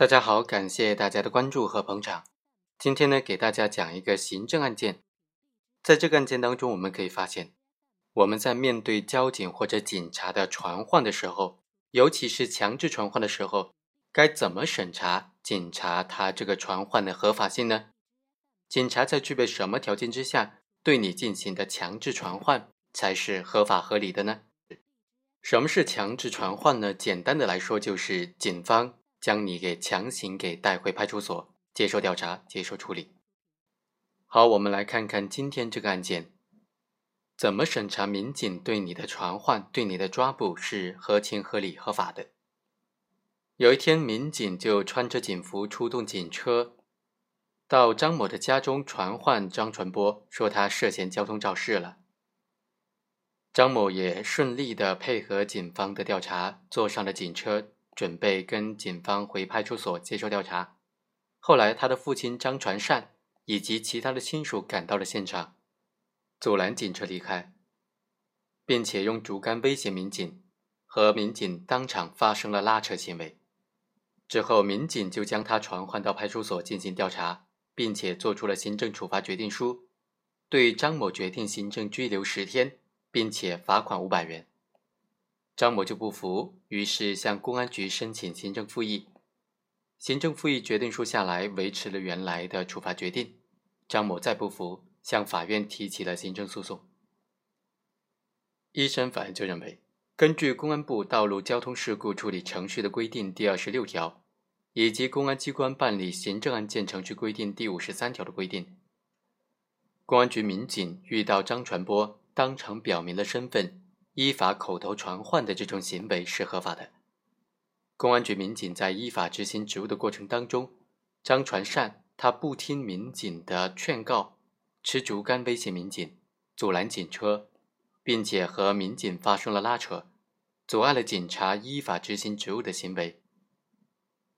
大家好，感谢大家的关注和捧场。今天呢，给大家讲一个行政案件。在这个案件当中，我们可以发现，我们在面对交警或者警察的传唤的时候，尤其是强制传唤的时候，该怎么审查警察他这个传唤的合法性呢？警察在具备什么条件之下对你进行的强制传唤才是合法合理的呢？什么是强制传唤呢？简单的来说，就是警方。将你给强行给带回派出所接受调查、接受处理。好，我们来看看今天这个案件，怎么审查民警对你的传唤、对你的抓捕是合情合理、合法的。有一天，民警就穿着警服出动警车，到张某的家中传唤张传波，说他涉嫌交通肇事了。张某也顺利的配合警方的调查，坐上了警车。准备跟警方回派出所接受调查。后来，他的父亲张传善以及其他的亲属赶到了现场，阻拦警车离开，并且用竹竿威胁民警，和民警当场发生了拉扯行为。之后，民警就将他传唤到派出所进行调查，并且做出了行政处罚决定书，对张某决定行政拘留十天，并且罚款五百元。张某就不服，于是向公安局申请行政复议。行政复议决定书下来，维持了原来的处罚决定。张某再不服，向法院提起了行政诉讼。一审法院就认为，根据公安部道路交通事故处理程序的规定第二十六条，以及公安机关办理行政案件程序规定第五十三条的规定，公安局民警遇到张传波，当场表明了身份。依法口头传唤的这种行为是合法的。公安局民警在依法执行职务的过程当中，张传善他不听民警的劝告，持竹竿威胁民警，阻拦警车，并且和民警发生了拉扯，阻碍了警察依法执行职务的行为。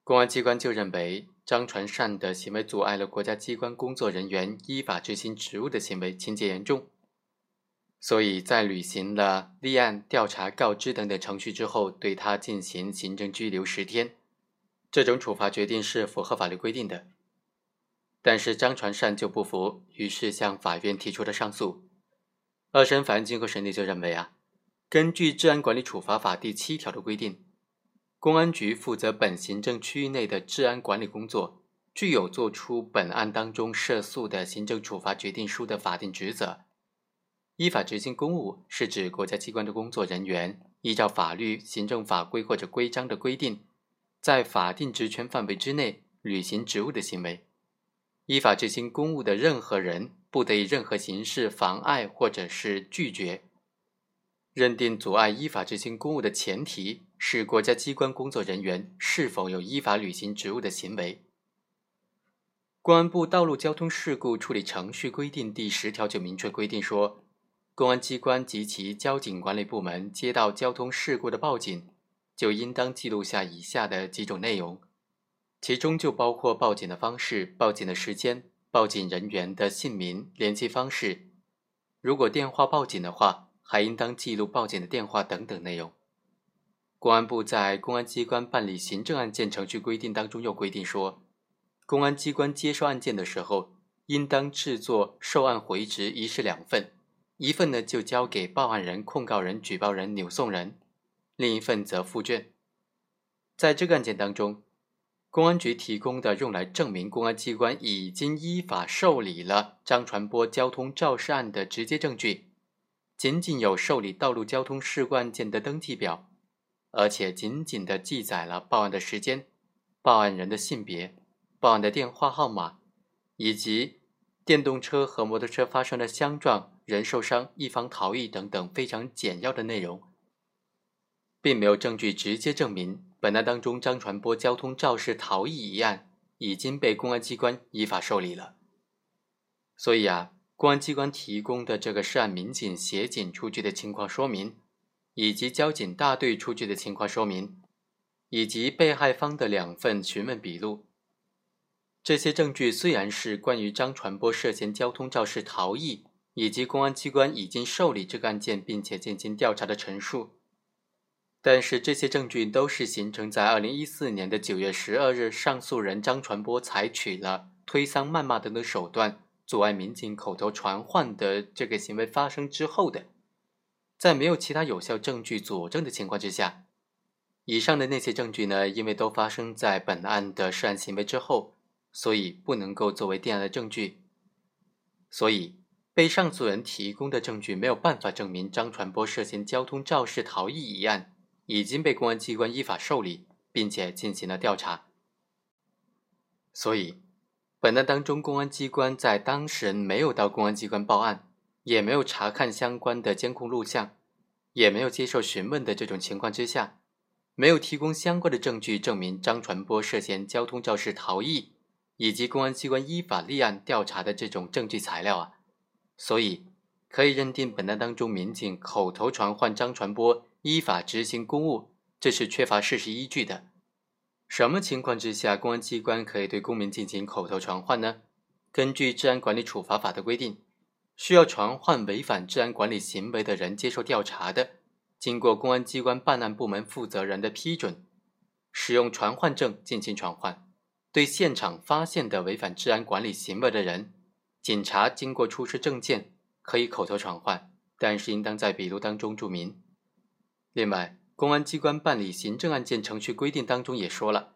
公安机关就认为张传善的行为阻碍了国家机关工作人员依法执行职务的行为，情节严重。所以在履行了立案、调查、告知等等程序之后，对他进行行政拘留十天，这种处罚决定是符合法律规定的。但是张传善就不服，于是向法院提出了上诉。二审法院经过审理就认为啊，根据《治安管理处罚法》第七条的规定，公安局负责本行政区域内的治安管理工作，具有作出本案当中涉诉的行政处罚决定书的法定职责。依法执行公务是指国家机关的工作人员依照法律、行政法规或者规章的规定，在法定职权范围之内履行职务的行为。依法执行公务的任何人不得以任何形式妨碍或者是拒绝。认定阻碍依法执行公务的前提是国家机关工作人员是否有依法履行职务的行为。公安部道路交通事故处理程序规定第十条就明确规定说。公安机关及其交警管理部门接到交通事故的报警，就应当记录下以下的几种内容，其中就包括报警的方式、报警的时间、报警人员的姓名、联系方式。如果电话报警的话，还应当记录报警的电话等等内容。公安部在《公安机关办理行政案件程序规定》当中又规定说，公安机关接收案件的时候，应当制作受案回执一式两份。一份呢就交给报案人、控告人、举报人、扭送人，另一份则附卷。在这个案件当中，公安局提供的用来证明公安机关已经依法受理了张传波交通肇事案的直接证据，仅仅有受理道路交通事故案件的登记表，而且仅仅的记载了报案的时间、报案人的性别、报案的电话号码，以及电动车和摩托车发生了相撞。人受伤、一方逃逸等等非常简要的内容，并没有证据直接证明本案当中张传波交通肇事逃逸一案已经被公安机关依法受理了。所以啊，公安机关提供的这个涉案民警协警出具的情况说明，以及交警大队出具的情况说明，以及被害方的两份询问笔录，这些证据虽然是关于张传波涉嫌交通肇事逃逸。以及公安机关已经受理这个案件并且进行调查的陈述，但是这些证据都是形成在二零一四年的九月十二日，上诉人张传波采取了推搡、谩骂等等手段阻碍民警口头传唤的这个行为发生之后的。在没有其他有效证据佐证的情况之下，以上的那些证据呢，因为都发生在本案的涉案行为之后，所以不能够作为定案的证据。所以，被上诉人提供的证据没有办法证明张传波涉嫌交通肇事逃逸一案。已经被公安机关依法受理，并且进行了调查。所以，本案当中，公安机关在当事人没有到公安机关报案，也没有查看相关的监控录像，也没有接受询问的这种情况之下，没有提供相关的证据证明张传波涉嫌交通肇事逃逸，以及公安机关依法立案调查的这种证据材料啊，所以可以认定本案当中民警口头传唤张传波。依法执行公务，这是缺乏事实依据的。什么情况之下，公安机关可以对公民进行口头传唤呢？根据《治安管理处罚法》的规定，需要传唤违反治安管理行为的人接受调查的，经过公安机关办案部门负责人的批准，使用传唤证进行传唤。对现场发现的违反治安管理行为的人，警察经过出示证件，可以口头传唤，但是应当在笔录当中注明。另外，公安机关办理行政案件程序规定当中也说了，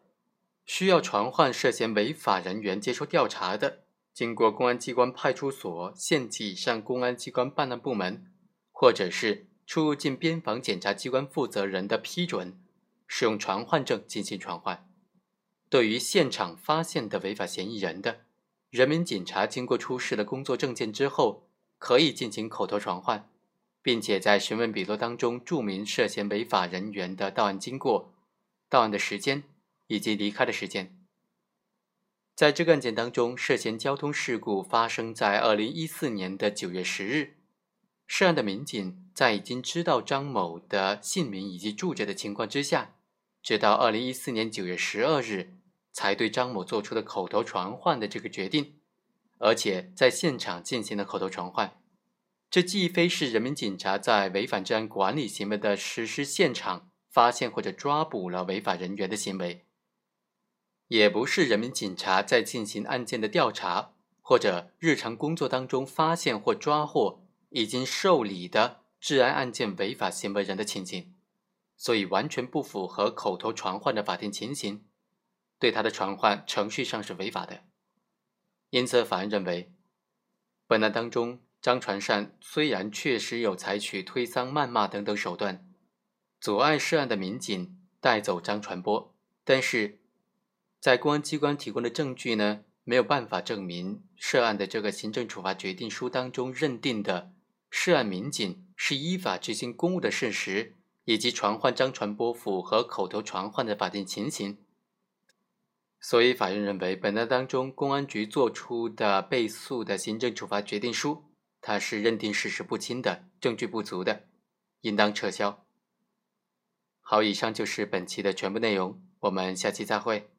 需要传唤涉嫌违法人员接受调查的，经过公安机关派出所、县级以上公安机关办案部门，或者是出入境边防检查机关负责人的批准，使用传唤证进行传唤。对于现场发现的违法嫌疑人的，人民警察经过出示了工作证件之后，可以进行口头传唤。并且在询问笔录当中注明涉嫌违法人员的到案经过、到案的时间以及离开的时间。在这个案件当中，涉嫌交通事故发生在二零一四年的九月十日。涉案的民警在已经知道张某的姓名以及住址的情况之下，直到二零一四年九月十二日才对张某做出的口头传唤的这个决定，而且在现场进行了口头传唤。这既非是人民警察在违反治安管理行为的实施现场发现或者抓捕了违法人员的行为，也不是人民警察在进行案件的调查或者日常工作当中发现或抓获已经受理的治安案件违法行为人的情形，所以完全不符合口头传唤的法定情形，对他的传唤程序上是违法的。因此，法院认为，本案当中。张传善虽然确实有采取推搡、谩骂等等手段，阻碍涉案的民警带走张传波，但是在公安机关提供的证据呢，没有办法证明涉案的这个行政处罚决定书当中认定的涉案民警是依法执行公务的事实，以及传唤张传波符合口头传唤的法定情形。所以，法院认为本案当中公安局作出的被诉的行政处罚决定书。它是认定事实不清的，证据不足的，应当撤销。好，以上就是本期的全部内容，我们下期再会。